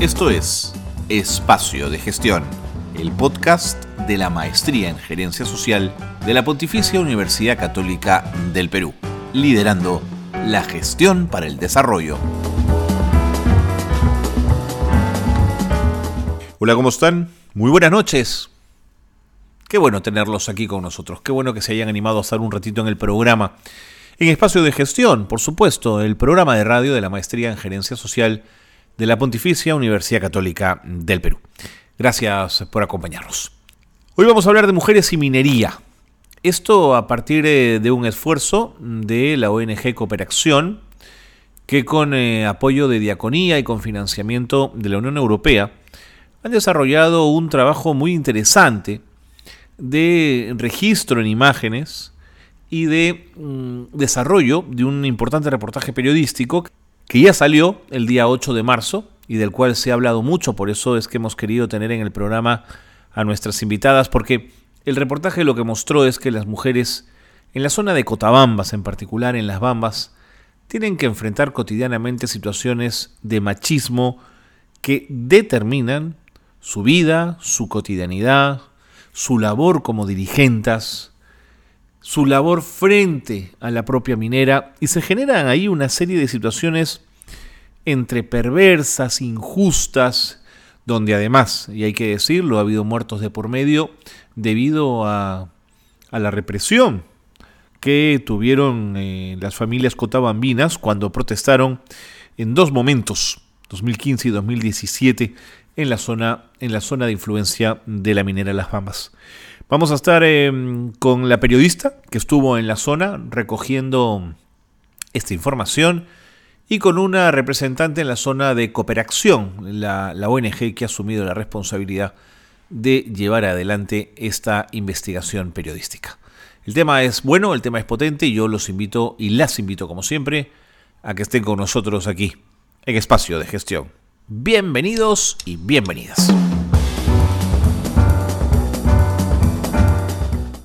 Esto es Espacio de Gestión, el podcast de la Maestría en Gerencia Social de la Pontificia Universidad Católica del Perú, liderando la gestión para el desarrollo. Hola, ¿cómo están? Muy buenas noches. Qué bueno tenerlos aquí con nosotros. Qué bueno que se hayan animado a estar un ratito en el programa. En espacio de gestión, por supuesto, el programa de radio de la Maestría en Gerencia Social de la Pontificia Universidad Católica del Perú. Gracias por acompañarnos. Hoy vamos a hablar de mujeres y minería. Esto a partir eh, de un esfuerzo de la ONG Cooperación, que con eh, apoyo de Diaconía y con financiamiento de la Unión Europea, han desarrollado un trabajo muy interesante de registro en imágenes y de mm, desarrollo de un importante reportaje periodístico que ya salió el día 8 de marzo y del cual se ha hablado mucho, por eso es que hemos querido tener en el programa a nuestras invitadas, porque el reportaje lo que mostró es que las mujeres en la zona de Cotabambas, en particular en las Bambas, tienen que enfrentar cotidianamente situaciones de machismo que determinan su vida, su cotidianidad, su labor como dirigentes, su labor frente a la propia minera y se generan ahí una serie de situaciones entre perversas, injustas, donde además, y hay que decirlo, ha habido muertos de por medio debido a, la represión que tuvieron eh, las familias cotabambinas cuando protestaron en dos momentos, 2015 y 2017, en la zona, en la zona de influencia de la minera Las Bambas. Vamos a estar em, con la periodista que estuvo en la zona recogiendo esta información y con una representante en la zona de cooperación, la, la ONG que ha asumido la responsabilidad de llevar adelante esta investigación periodística. El tema es bueno, el tema es potente y yo los invito y las invito como siempre a que estén con nosotros aquí en Espacio de Gestión. Bienvenidos y bienvenidas.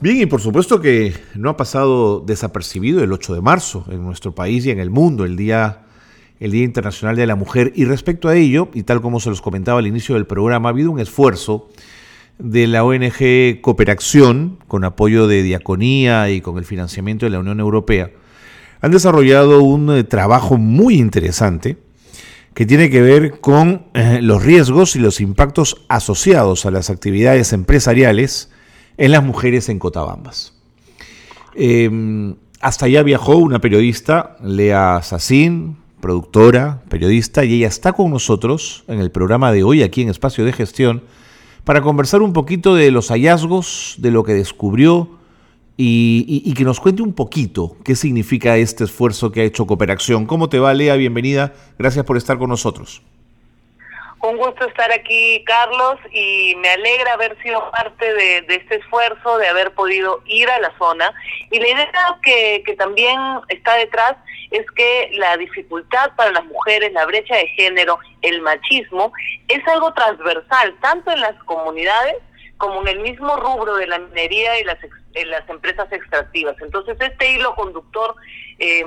Bien, y por supuesto que no ha pasado desapercibido el 8 de marzo en nuestro país y en el mundo, el Día, el Día Internacional de la Mujer. Y respecto a ello, y tal como se los comentaba al inicio del programa, ha habido un esfuerzo de la ONG Cooperación, con apoyo de Diaconía y con el financiamiento de la Unión Europea. Han desarrollado un eh, trabajo muy interesante que tiene que ver con eh, los riesgos y los impactos asociados a las actividades empresariales en las mujeres en Cotabambas. Em, hasta allá viajó una periodista, Lea Sassin, productora, periodista, y ella está con nosotros en el programa de hoy aquí en Espacio de Gestión para conversar un poquito de los hallazgos, de lo que descubrió y, y, que nos cuente un poquito qué significa este esfuerzo que ha hecho Cooperación. ¿Cómo te va, Lea? Bienvenida. Gracias por estar con nosotros. Un gusto estar aquí, Carlos, y me alegra haber sido parte de, este esfuerzo, de haber podido ir a la zona. Y la idea que, que también está detrás es que la dificultad para las mujeres, la brecha de género, el machismo, es algo transversal, tanto en las comunidades como en el mismo rubro de la minería y las, las empresas extractivas. Entonces, este hilo conductor eh,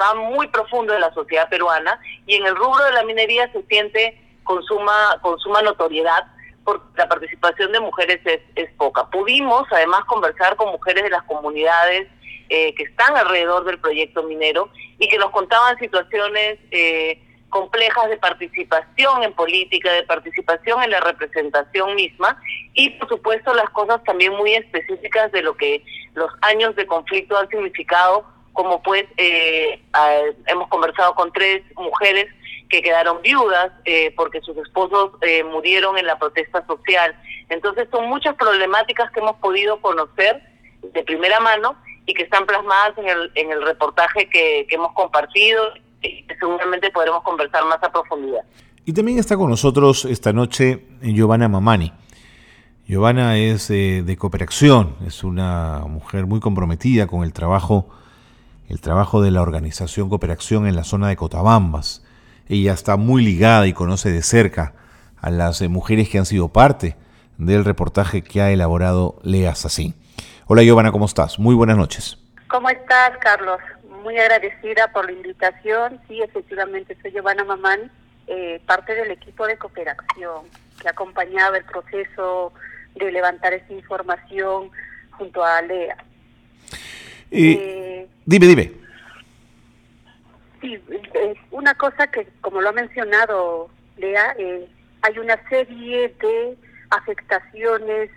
va muy profundo en la sociedad peruana y en el rubro de la minería se siente con suma, con suma notoriedad porque la participación de mujeres es, es poca. Pudimos además conversar con mujeres de las comunidades eh, que están alrededor del proyecto minero y que nos contaban situaciones eh, complejas de participación en política, de participación en la representación misma y por supuesto las cosas también muy específicas de lo que los años de conflicto han significado, como pues eh, hemos conversado con tres mujeres que quedaron viudas eh, porque sus esposos eh, murieron en la protesta social. Entonces son muchas problemáticas que hemos podido conocer de primera mano y que están plasmadas en el, en el reportaje que, hemos compartido y que seguramente podremos conversar más a profundidad. Y también está con nosotros esta noche Giovanna Mamani. Giovanna es eh, de cooperación, es una mujer muy comprometida con el trabajo, el trabajo de la organización Cooperación en la zona de Cotabambas. Ella está muy ligada y conoce de cerca a las eh, mujeres que han sido parte del reportaje que ha elaborado Lea Sassin. Hola Giovanna, ¿cómo estás? Muy buenas noches. ¿Cómo estás, Carlos? Muy agradecida por la invitación. Sí, efectivamente, soy Giovanna Mamani. eh, parte del equipo de cooperación que acompañaba el proceso de levantar esta información junto a Lea. Eh, dime, dime. Sí, una cosa que, como lo ha mencionado Lea, eh, hay una serie de afectaciones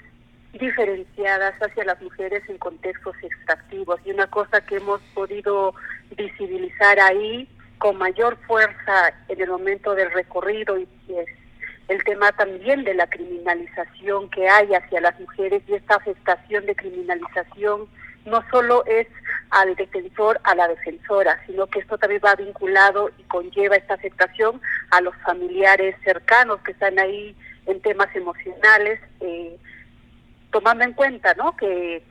diferenciadas hacia las mujeres en contextos extractivos y una cosa que hemos podido visibilizar ahí con mayor fuerza en el momento del recorrido y es el tema también de la criminalización que hay hacia las mujeres y esta afectación de criminalización no solo es al defensor, a la defensora, sino que esto también va vinculado y conlleva esta afectación a los familiares cercanos que están ahí en temas emocionales, eh, tomando en cuenta ¿no? que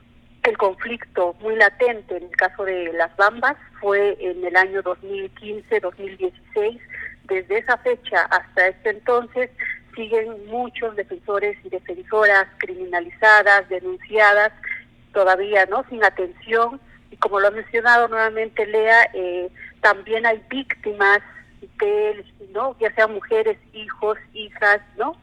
el conflicto muy latente en el caso de las Bambas fue en el año 2015-2016. Desde esa fecha hasta este entonces siguen muchos defensores y defensoras criminalizadas, denunciadas, todavía no sin atención. Y como lo ha mencionado nuevamente Lea, eh, también hay víctimas de, ¿no? ya sean mujeres, hijos, hijas, ¿no?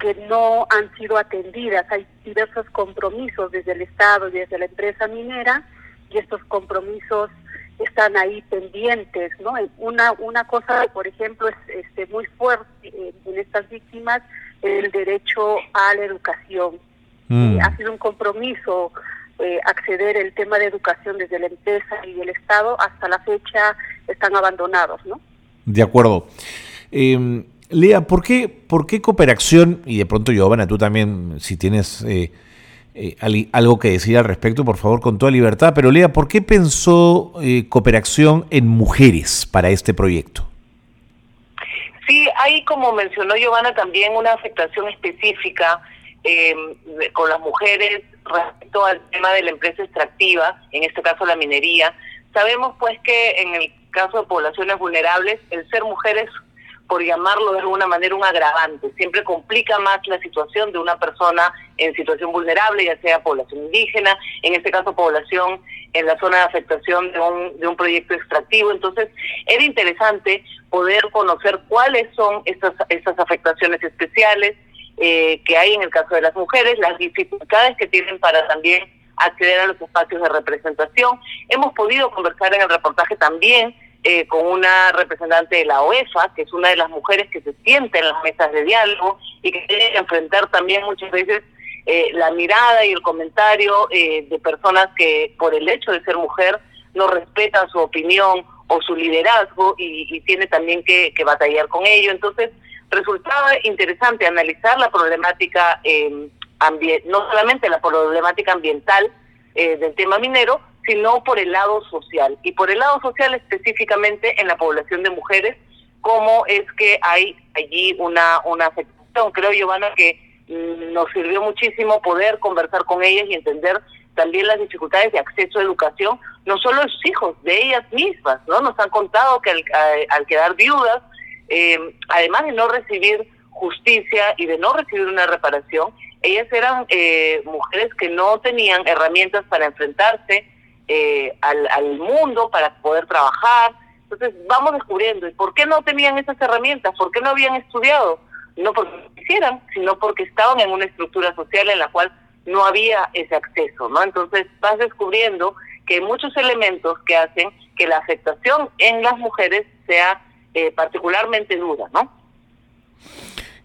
que no han sido atendidas. Hay diversos compromisos desde el Estado y desde la empresa minera y estos compromisos están ahí pendientes, ¿no? Una una cosa, por ejemplo, es este muy fuerte en estas víctimas el derecho a la educación. Mm. Eh, ha sido un compromiso eh, acceder el tema de educación desde la empresa y el Estado hasta la fecha están abandonados, ¿no? De acuerdo. Eh, Lea, ¿por qué, ¿por qué cooperación? Y de pronto, Giovanna, tú también, si tienes eh, eh, algo que decir al respecto, por favor, con toda libertad. Pero Lea, ¿por qué pensó eh, cooperación en mujeres para este proyecto? Sí, hay, como mencionó Giovanna, también una afectación específica em, con las mujeres respecto al tema de la empresa extractiva, en este caso la minería. Sabemos pues que en el caso de poblaciones vulnerables, el ser mujeres por llamarlo de alguna manera un agravante. Siempre complica más la situación de una persona en situación vulnerable, ya sea población indígena, en este caso población en la zona de afectación de un, de un proyecto extractivo. Entonces, era interesante poder conocer cuáles son estas, estas afectaciones especiales eh, que hay en el caso de las mujeres, las dificultades que tienen para también acceder a los espacios de representación. Hemos podido conversar en el reportaje también eh, con una representante de la OEFA, que es una de las mujeres que se siente en las mesas de diálogo y que tiene que enfrentar también muchas veces eh, la mirada y el comentario eh, de personas que por el hecho de ser mujer no respetan su opinión o su liderazgo y, tiene también que, batallar con ello. Entonces, resultaba interesante analizar la problemática, no solamente la problemática ambiental del tema minero, sino por el lado social. Y por el lado social específicamente en la población de mujeres, cómo es que hay allí una, una afectación. Creo, Giovanna, que mm, nos sirvió muchísimo poder conversar con ellas y entender también las dificultades de acceso a educación, no solo de sus hijos, de ellas mismas, ¿no? Nos han contado que al, quedar viudas, eh, además de no recibir justicia y de no recibir una reparación, ellas eran eh, mujeres que no tenían herramientas para enfrentarse eh, al, mundo para poder trabajar. Entonces vamos descubriendo, ¿y por qué no tenían esas herramientas? ¿Por qué no habían estudiado? No porque quisieran, sino porque estaban en una estructura social en la cual no había ese acceso, ¿no? Entonces vas descubriendo que hay muchos elementos que hacen que la afectación en las mujeres sea eh, particularmente dura, ¿no?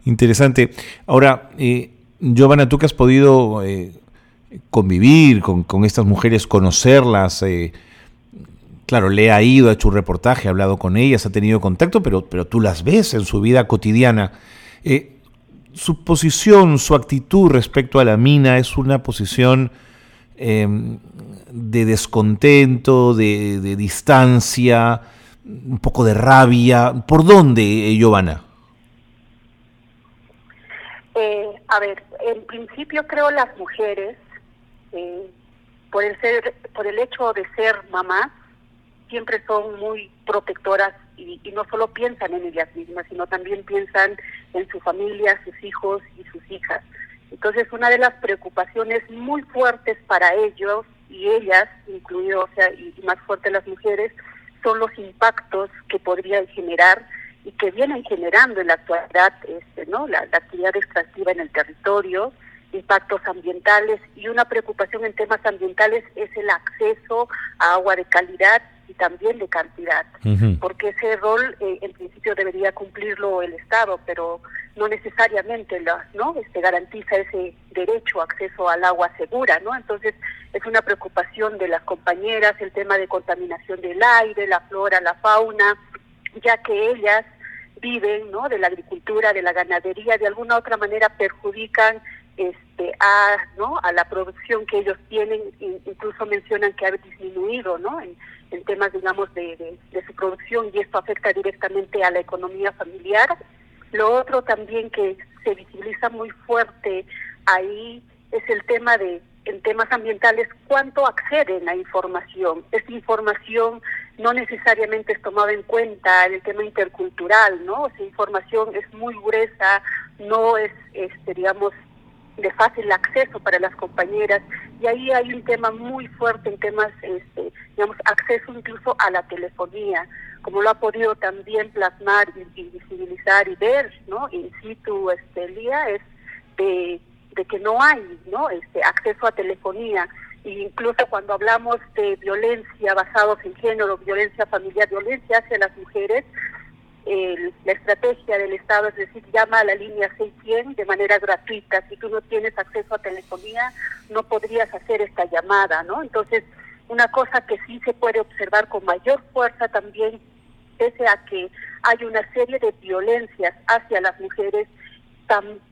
Interesante. Ahora, eh, Giovanna, tú que has podido eh, convivir con, estas mujeres, conocerlas. Eh, claro, le ha ido, ha hecho un reportaje, ha hablado con ellas, ha tenido contacto, pero, pero tú las ves en su vida cotidiana. Su posición, su actitud respecto a la mina es una posición em, de descontento, de, distancia, un poco de rabia. ¿Por dónde, Giovanna? Eh, a ver, en principio creo las mujeres eh, por el ser, por el hecho de ser mamás, siempre son muy protectoras y, no solo piensan en ellas mismas, sino también piensan en su familia, sus hijos y sus hijas. Entonces, una de las preocupaciones muy fuertes para ellos y ellas, incluido, o sea, y más fuerte las mujeres, son los impactos que podrían generar y que vienen generando en la actualidad este, ¿no? la, actividad extractiva en el territorio, impactos ambientales y una preocupación en temas ambientales es el acceso a agua de calidad y también de cantidad, porque ese rol eh, en principio debería cumplirlo el Estado, pero no necesariamente la, no este garantiza ese derecho acceso al agua segura, ¿no? Entonces es una preocupación de las compañeras el tema de contaminación del aire, la flora, la fauna, ya que ellas viven, ¿no? De la agricultura, de la ganadería, de alguna otra manera perjudican este, a, ¿no? a la producción que ellos tienen, incluso mencionan que ha disminuido ¿no? en, temas, digamos, de, de, su producción y esto afecta directamente a la economía familiar. Lo otro también que se visibiliza muy fuerte ahí es el tema de, en temas ambientales, cuánto acceden a información. Esta información no necesariamente es tomada en cuenta en el tema intercultural, ¿no? Esa información es muy gruesa, no es, este, digamos, de fácil acceso para las compañeras y ahí hay un tema muy fuerte en temas, este, digamos, acceso incluso a la telefonía, como lo ha podido también plasmar y, visibilizar y ver, ¿no? In situ, este, día es de, que no hay, ¿no? Este acceso a telefonía e incluso cuando hablamos de violencia basados en género, violencia familiar, violencia hacia las mujeres, la estrategia del Estado, es decir, llama a la línea 600 de manera gratuita. Si tú no tienes acceso a telefonía, no podrías hacer esta llamada, ¿no? Entonces, una cosa que sí se puede observar con mayor fuerza también, pese a que hay una serie de violencias hacia las mujeres,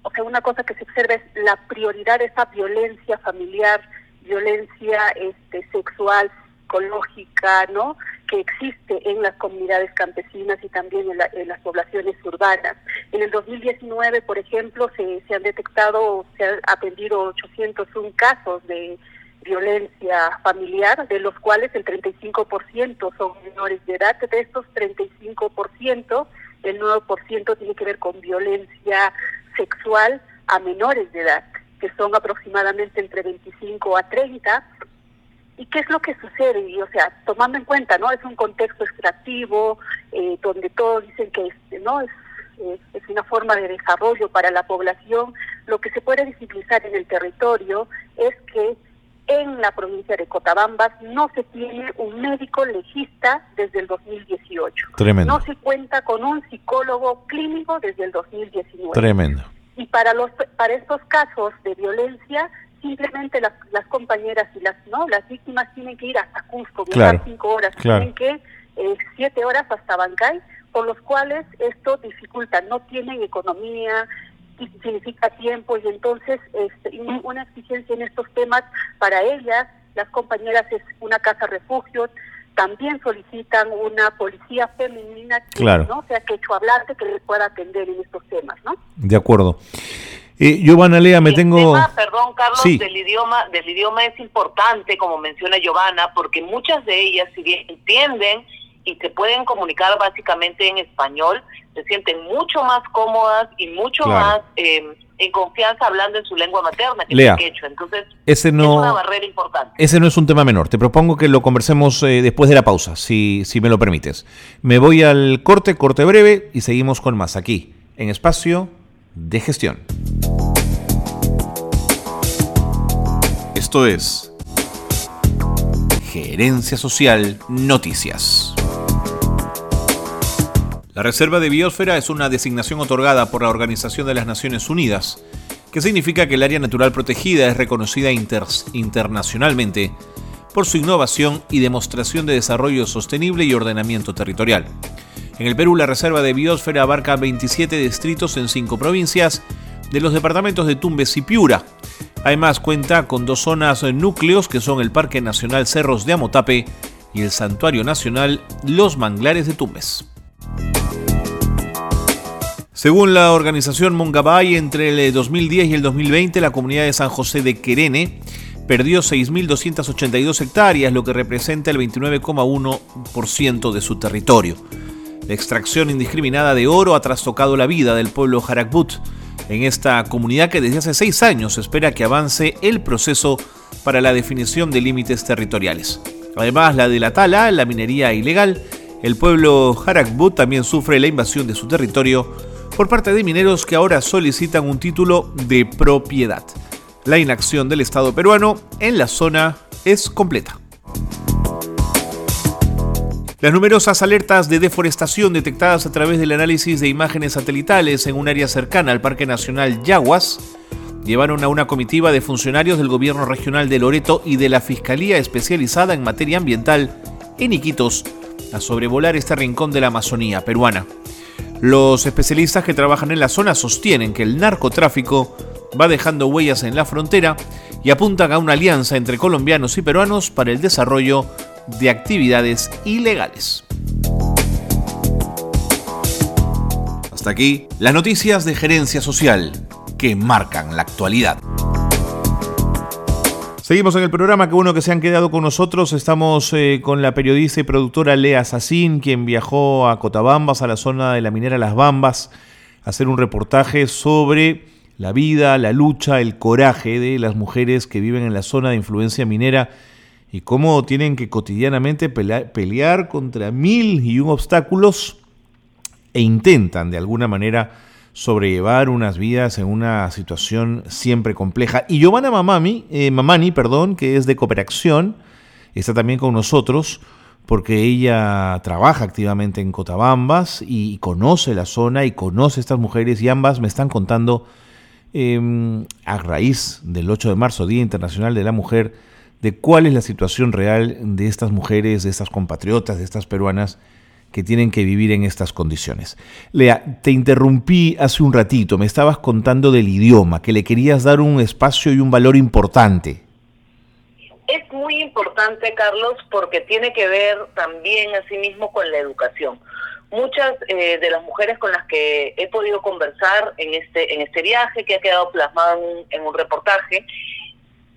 o sea, una cosa que se observa es la prioridad de esa violencia familiar, violencia este, sexual, psicológica, ¿no? que existe en las comunidades campesinas y también en, las poblaciones urbanas. En el 2019, por ejemplo, se, se han detectado, se han atendido 801 casos de violencia familiar, de los cuales el 35% son menores de edad. De estos 35%, el 9% tiene que ver con violencia sexual a menores de edad, que son aproximadamente entre 25 a 30 ¿Y qué es lo que sucede? Y, o sea, tomando en cuenta, ¿no? Es un contexto extractivo, eh, donde todos dicen que no es, es, una forma de desarrollo para la población. Lo que se puede visibilizar en el territorio es que en la provincia de Cotabambas no se tiene un médico legista desde el 2018. Tremendo. No se cuenta con un psicólogo clínico desde el 2019. Tremendo. Y para los para estos casos de violencia simplemente las, las compañeras y las no las víctimas tienen que ir hasta Cusco, viajar cinco horas, tienen que eh, siete horas hasta Bancay, por los cuales esto dificulta, no tienen economía, significa tiempo y entonces este, una exigencia en estos temas para ellas, las compañeras es una casa refugio, también solicitan una policía femenina que no sea que hecho hablarte que les pueda atender en estos temas, ¿no? De acuerdo. Eh, Giovanna Lea, me tengo... Tema, perdón, Carlos, del idioma del idioma es importante, como menciona Giovanna, porque muchas de ellas, si bien entienden y se pueden comunicar básicamente en español, se sienten mucho más cómodas y mucho más eh, en confianza hablando en su lengua materna, que Lea, es el quechua. Entonces, ese no, es una barrera importante. Ese no es un tema menor. Te propongo que lo conversemos eh, después de la pausa, si, si me lo permites. Me voy al corte, corte breve, y seguimos con más aquí, en Espacio de Gestión. Esto es Gerencia Social Noticias. La Reserva de Biosfera es una designación otorgada por la Organización de las Naciones Unidas, que significa que el área natural protegida es reconocida internacionalmente por su innovación y demostración de desarrollo sostenible y ordenamiento territorial. En el Perú, la Reserva de Biosfera abarca 27 distritos en 5 provincias de los departamentos de Tumbes y Piura, Además cuenta con dos zonas núcleos que son el Parque Nacional Cerros de Amotape y el Santuario Nacional Los Manglares de Tumbes. Según la organización Mongabay, entre el 2010 y el 2020 la comunidad de San José de Querene perdió 6.282 hectáreas, lo que representa el 29,1% de su territorio. La extracción indiscriminada de oro ha trastocado la vida del pueblo Jarakbut, en esta comunidad que desde hace seis años espera que avance el proceso para la definición de límites territoriales. Además, la de la tala, la minería ilegal el pueblo Harakbut también sufre la invasión de su territorio por parte de mineros que ahora solicitan un título de propiedad. La inacción del Estado peruano en la zona es completa. Las numerosas alertas de deforestación detectadas a través del análisis de imágenes satelitales en un área cercana al Parque Nacional Yaguas llevaron a una comitiva de funcionarios del gobierno regional de Loreto y de la Fiscalía especializada en materia ambiental en Iquitos a sobrevolar este rincón de la Amazonía peruana. Los especialistas que trabajan en la zona sostienen que el narcotráfico va dejando huellas en la frontera y apuntan a una alianza entre colombianos y peruanos para el desarrollo de actividades ilegales. Hasta aquí las noticias de gerencia social que marcan la actualidad. Seguimos en el programa, qué bueno que se han quedado con nosotros. Estamos eh, con la periodista y productora Lea Sassin, quien viajó a Cotabambas, a la zona de la minera Las Bambas, a hacer un reportaje sobre la vida, la lucha, el coraje de las mujeres que viven en la zona de influencia minera y cómo tienen que cotidianamente pelear, contra mil y un obstáculos e intentan de alguna manera sobrellevar unas vidas en una situación siempre compleja. Y Giovanna Mamami, eh, Mamani, perdón, que es de Cooperación, está también con nosotros porque ella trabaja activamente en Cotabambas y conoce la zona y conoce estas mujeres y ambas me están contando em, a raíz del 8 de marzo, Día Internacional de la Mujer, de cuál es la situación real de estas mujeres, de estas compatriotas, de estas peruanas que tienen que vivir en estas condiciones. Lea, te interrumpí hace un ratito, me estabas contando del idioma, que le querías dar un espacio y un valor importante. Es muy importante, Carlos, porque tiene que ver también asimismo con la educación. Muchas eh, de las mujeres con las que he podido conversar en este en este viaje, que ha quedado plasmado en un reportaje,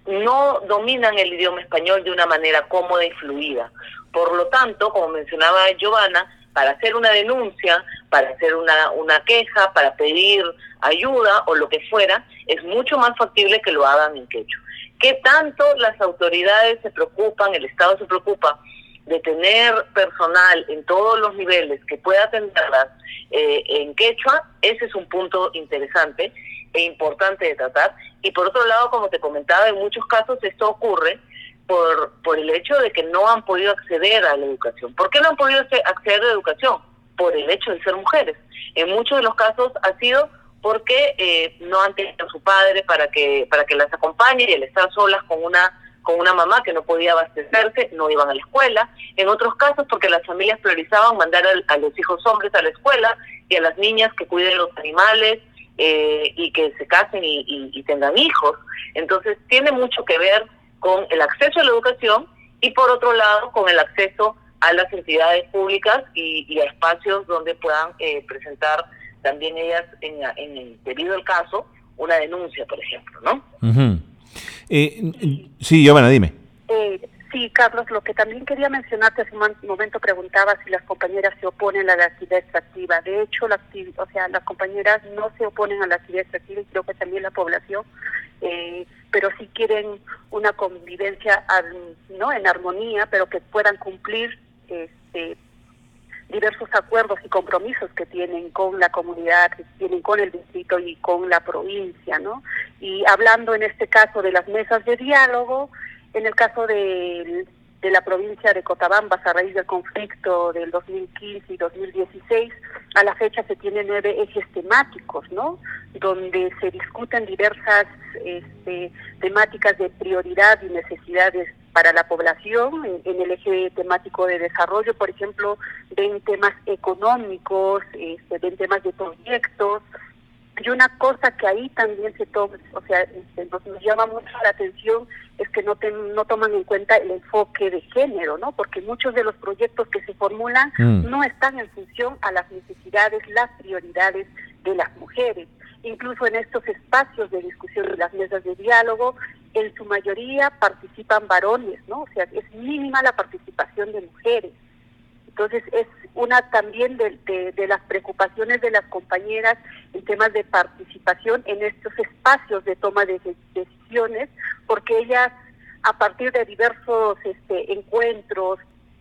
no dominan el idioma español de una manera cómoda y fluida. Por lo tanto, como mencionaba Giovanna, para hacer una denuncia, para hacer una, una queja, para pedir ayuda o lo que fuera, es mucho más factible que lo hagan en quechua. ¿Qué tanto las autoridades se preocupan, el Estado se preocupa de tener personal en todos los niveles que pueda atenderlas eh, en quechua? Ese es un punto interesante e importante de tratar. Y por otro lado, como te comentaba, en muchos casos esto ocurre por, por el hecho de que no han podido acceder a la educación. ¿Por qué no han podido acceder a la educación? Por el hecho de ser mujeres. En muchos de los casos ha sido porque eh, no han tenido a su padre para que para que las acompañe y al estar solas con una con una mamá que no podía abastecerse, no iban a la escuela. En otros casos, porque las familias priorizaban mandar a los hijos hombres a la escuela y a las niñas que cuiden los animales eh, y que se casen y, tengan hijos. Entonces tiene mucho que ver con el acceso a la educación y por otro lado con el acceso a las entidades públicas y, a espacios donde puedan eh, presentar también ellas, en, en, debido al caso, una denuncia, por ejemplo, ¿no? eh, sí, Giovanna, dime. Eh, Sí, Carlos, lo que también quería mencionarte hace un momento preguntaba si las compañeras se oponen a la actividad extractiva. De hecho, la o sea, las compañeras no se oponen a la actividad extractiva y creo que también la población, eh, pero sí quieren una convivencia no en armonía, pero que puedan cumplir este, diversos acuerdos y compromisos que tienen con la comunidad, que tienen con el distrito y con la provincia, ¿no? Y hablando en este caso de las mesas de diálogo, en el caso de, la provincia de Cotabambas, a raíz del conflicto del 2015 y 2016, a la fecha se tienen nueve ejes temáticos, ¿no? Donde se discuten diversas este, temáticas de prioridad y necesidades para la población. En, el eje temático de desarrollo, por ejemplo, ven temas económicos, este, ven temas de proyectos, y una cosa que ahí también se toma, o sea, este, nos, llama mucho la atención es que no, no toman en cuenta el enfoque de género, ¿no? Porque muchos de los proyectos que se formulan mm. no están en función a las necesidades, las prioridades de las mujeres. Incluso en estos espacios de discusión y las mesas de diálogo, en su mayoría participan varones, ¿no? O sea, es mínima la participación de mujeres. Entonces es una también de, de, las preocupaciones de las compañeras en temas de participación en estos espacios de toma de, decisiones, porque ellas a partir de diversos este, encuentros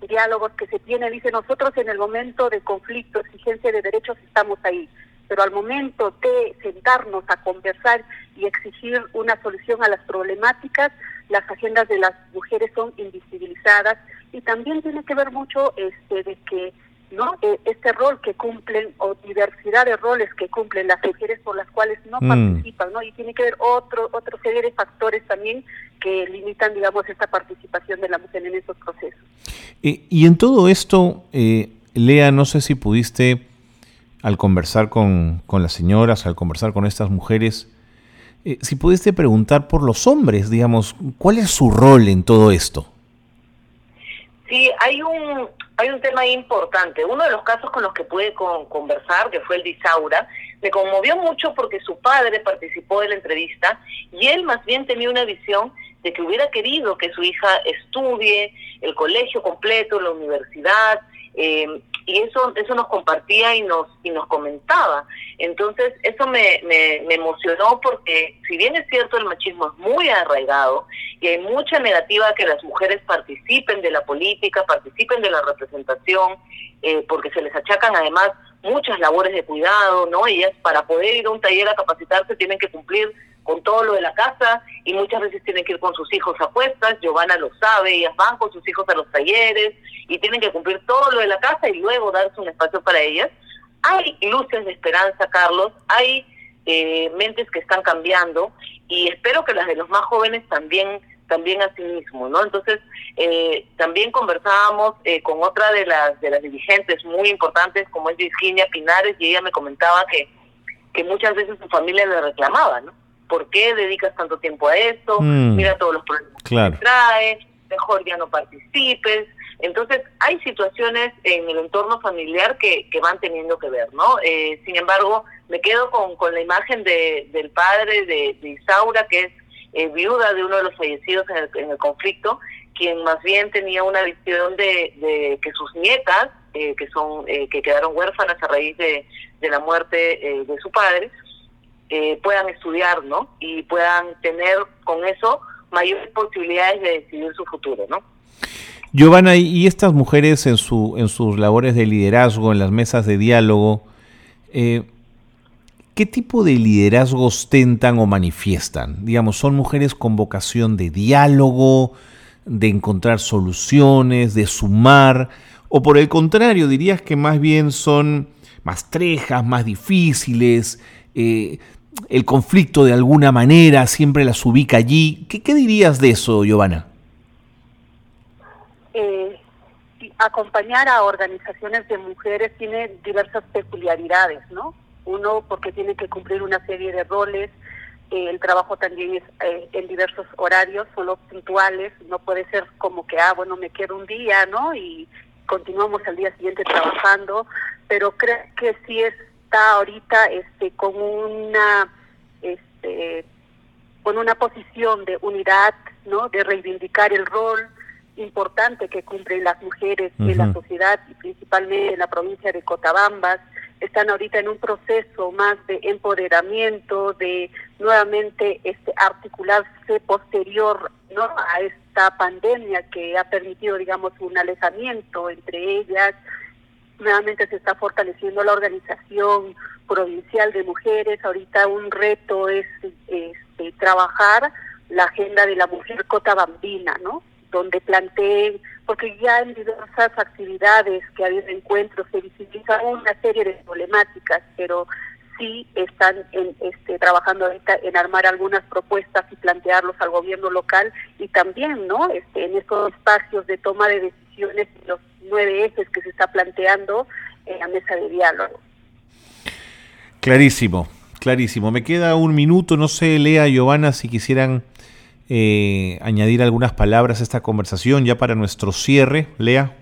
diálogos que se tiene, dice, nosotros en el momento de conflicto, exigencia de derechos, estamos ahí, pero al momento de sentarnos a conversar y exigir una solución a las problemáticas, las agendas de las mujeres son invisibilizadas y también tiene que ver mucho este de que no eh, este rol que cumplen o diversidad de roles que cumplen las mujeres por las cuales no mm. participan no y tiene que ver otro otro serie de factores también que limitan digamos esta participación de la mujer en esos procesos. Eh, y en todo esto eh, Lea no sé si pudiste al conversar con, con las señoras al conversar con estas mujeres si pudiste preguntar por los hombres digamos cuál es su rol en todo esto Sí, hay un, hay un tema importante. Uno de los casos con los que pude conversar, que fue el de Isaura, me conmovió mucho porque su padre participó de la entrevista y él más bien tenía una visión de que hubiera querido que su hija estudie el colegio completo, la universidad, eh, y eso eso nos compartía y nos y nos comentaba. Entonces eso me, me, me, emocionó porque si bien es cierto el machismo es muy arraigado y hay mucha negativa que las mujeres participen de la política participen de la representación eh, porque se les achacan además muchas labores de cuidado no ellas para poder ir a un taller a capacitarse tienen que cumplir con todo lo de la casa y muchas veces tienen que ir con sus hijos a cuestas, Giovanna lo sabe, ellas van con sus hijos a los talleres y tienen que cumplir todo lo de la casa y luego darse un espacio para ellas. Hay luces de esperanza, Carlos, hay eh, mentes que están cambiando y espero que las de los más jóvenes también también a sí mismos, ¿no? Entonces, eh, también conversábamos eh, con otra de las de las dirigentes muy importantes, como es Virginia Pinares, y ella me comentaba que, que muchas veces su familia le reclamaba, ¿no? ¿Por qué dedicas tanto tiempo a eso? Mm. Mira todos los problemas que trae, mejor ya no participes. Entonces, hay situaciones en el entorno familiar que, que van teniendo que ver, ¿no? Eh, sin embargo, me quedo con, con la imagen de, del padre de, Isaura, que es eh, viuda de uno de los fallecidos en el, en el, conflicto, quien más bien tenía una visión de, de que sus nietas, eh, que son que quedaron huérfanas a raíz de, de la muerte de su padre, eh, puedan estudiar, ¿no? Y puedan tener con eso mayores posibilidades de decidir su futuro, ¿no? Giovanna, y estas mujeres en, en sus labores de liderazgo, en las mesas de diálogo, eh, ¿qué tipo de liderazgo ostentan o manifiestan? Digamos, ¿son mujeres con vocación de diálogo, de encontrar soluciones, de sumar? ¿O por el contrario, dirías que más bien son más trejas, más difíciles, eh, el conflicto de alguna manera siempre las ubica allí. ¿Qué, qué dirías de eso, Giovanna? Eh, acompañar a organizaciones de mujeres tiene diversas peculiaridades, ¿no? Uno, porque tiene que cumplir una serie de roles, eh, el trabajo también es eh, en diversos horarios, son los puntuales, no puede ser como que, ah, bueno, me quedo un día, ¿no? Y continuamos al día siguiente trabajando, pero creo que sí es está ahorita este con una este con una posición de unidad, ¿no? De reivindicar el rol importante que cumplen las mujeres en la sociedad y principalmente en la provincia de Cotabambas. Están ahorita en un proceso más de empoderamiento, de nuevamente este articularse posterior ¿no? a esta pandemia que ha permitido, digamos, un alejamiento entre ellas, nuevamente se está fortaleciendo la organización provincial de mujeres. Ahorita un reto es este, trabajar la agenda de la mujer cotabambina, ¿no? Donde planteen, porque ya en diversas actividades que ha habido encuentros se visibiliza una serie de problemáticas, pero sí están en, este, trabajando ahorita en armar algunas propuestas y plantearlos al gobierno local y también, ¿no? Este, en estos espacios de toma de decisiones los nueve ejes que se está planteando en la mesa de diálogo. Clarísimo, clarísimo. Me queda un minuto, no sé, Lea, Giovanna, si quisieran eh, añadir algunas palabras a esta conversación ya para nuestro cierre. Lea.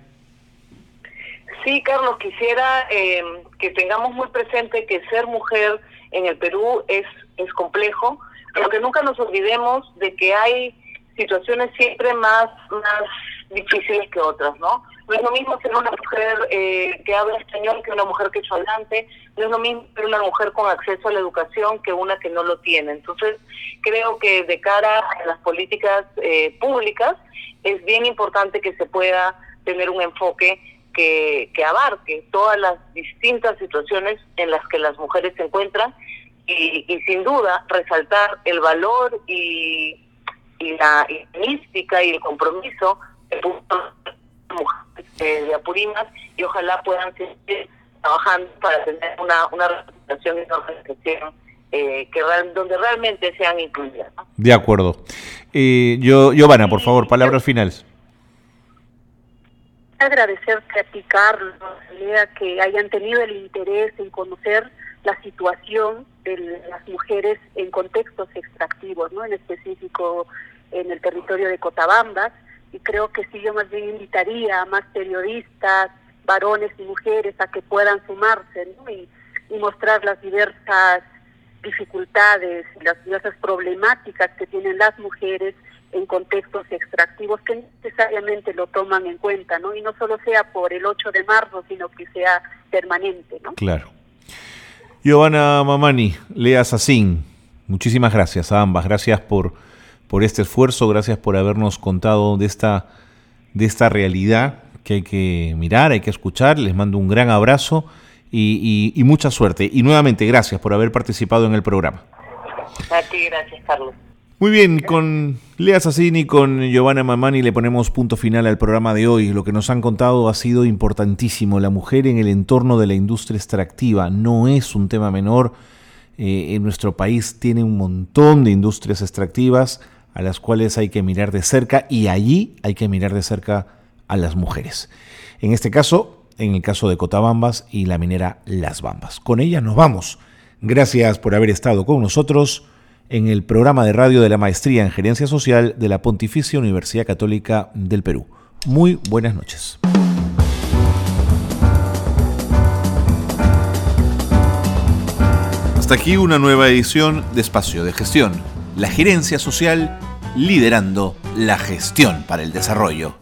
Sí, Carlos, quisiera eh, que tengamos muy presente que ser mujer en el Perú es, es complejo, pero que nunca nos olvidemos de que hay situaciones siempre más, más difíciles que otras, ¿no? No es lo mismo ser una mujer eh, que habla español que una mujer que hablante, no es lo mismo ser una mujer con acceso a la educación que una que no lo tiene. Entonces, creo que de cara a las políticas eh, públicas es bien importante que se pueda tener un enfoque que, que abarque todas las distintas situaciones en las que las mujeres se encuentran y, y sin duda resaltar el valor y, y la mística y el compromiso de mujeres de Apurímac y ojalá puedan seguir trabajando para tener una, una representación y una organización eh, que donde realmente sean incluidas. De acuerdo. Eh, yo, Giovanna, por favor, palabras finales. Agradecerte a ti, Carlos, que hayan tenido el interés en conocer la situación de las mujeres en contextos extractivos, ¿no? En específico en el territorio de Cotabamba. Y creo que sí, yo más bien invitaría a más periodistas, varones y mujeres a que puedan sumarse ¿no? y, mostrar las diversas dificultades y las diversas problemáticas que tienen las mujeres en contextos extractivos que necesariamente lo toman en cuenta, ¿no? Y no solo sea por el 8 de marzo, sino que sea permanente, ¿no? Claro. Giovanna Mamani, Lea Sassin, muchísimas gracias a ambas. Gracias por, por este esfuerzo, gracias por habernos contado de esta, de esta realidad que hay que mirar, hay que escuchar. Les mando un gran abrazo y, mucha suerte. Y nuevamente, gracias por haber participado en el programa. A ti, gracias, Carlos. Muy bien, con Lea Sassini y con Giovanna Mamani le ponemos punto final al programa de hoy. Lo que nos han contado ha sido importantísimo. La mujer en el entorno de la industria extractiva no es un tema menor. Eh, en nuestro país tiene un montón de industrias extractivas a las cuales hay que mirar de cerca y allí hay que mirar de cerca a las mujeres. En este caso, en el caso de Cotabambas y la minera Las Bambas. Con ella nos vamos. Gracias por haber estado con nosotros en el programa de radio de la Maestría en Gerencia Social de la Pontificia Universidad Católica del Perú. Muy buenas noches. Hasta aquí una nueva edición de Espacio de Gestión, la gerencia social liderando la gestión para el desarrollo.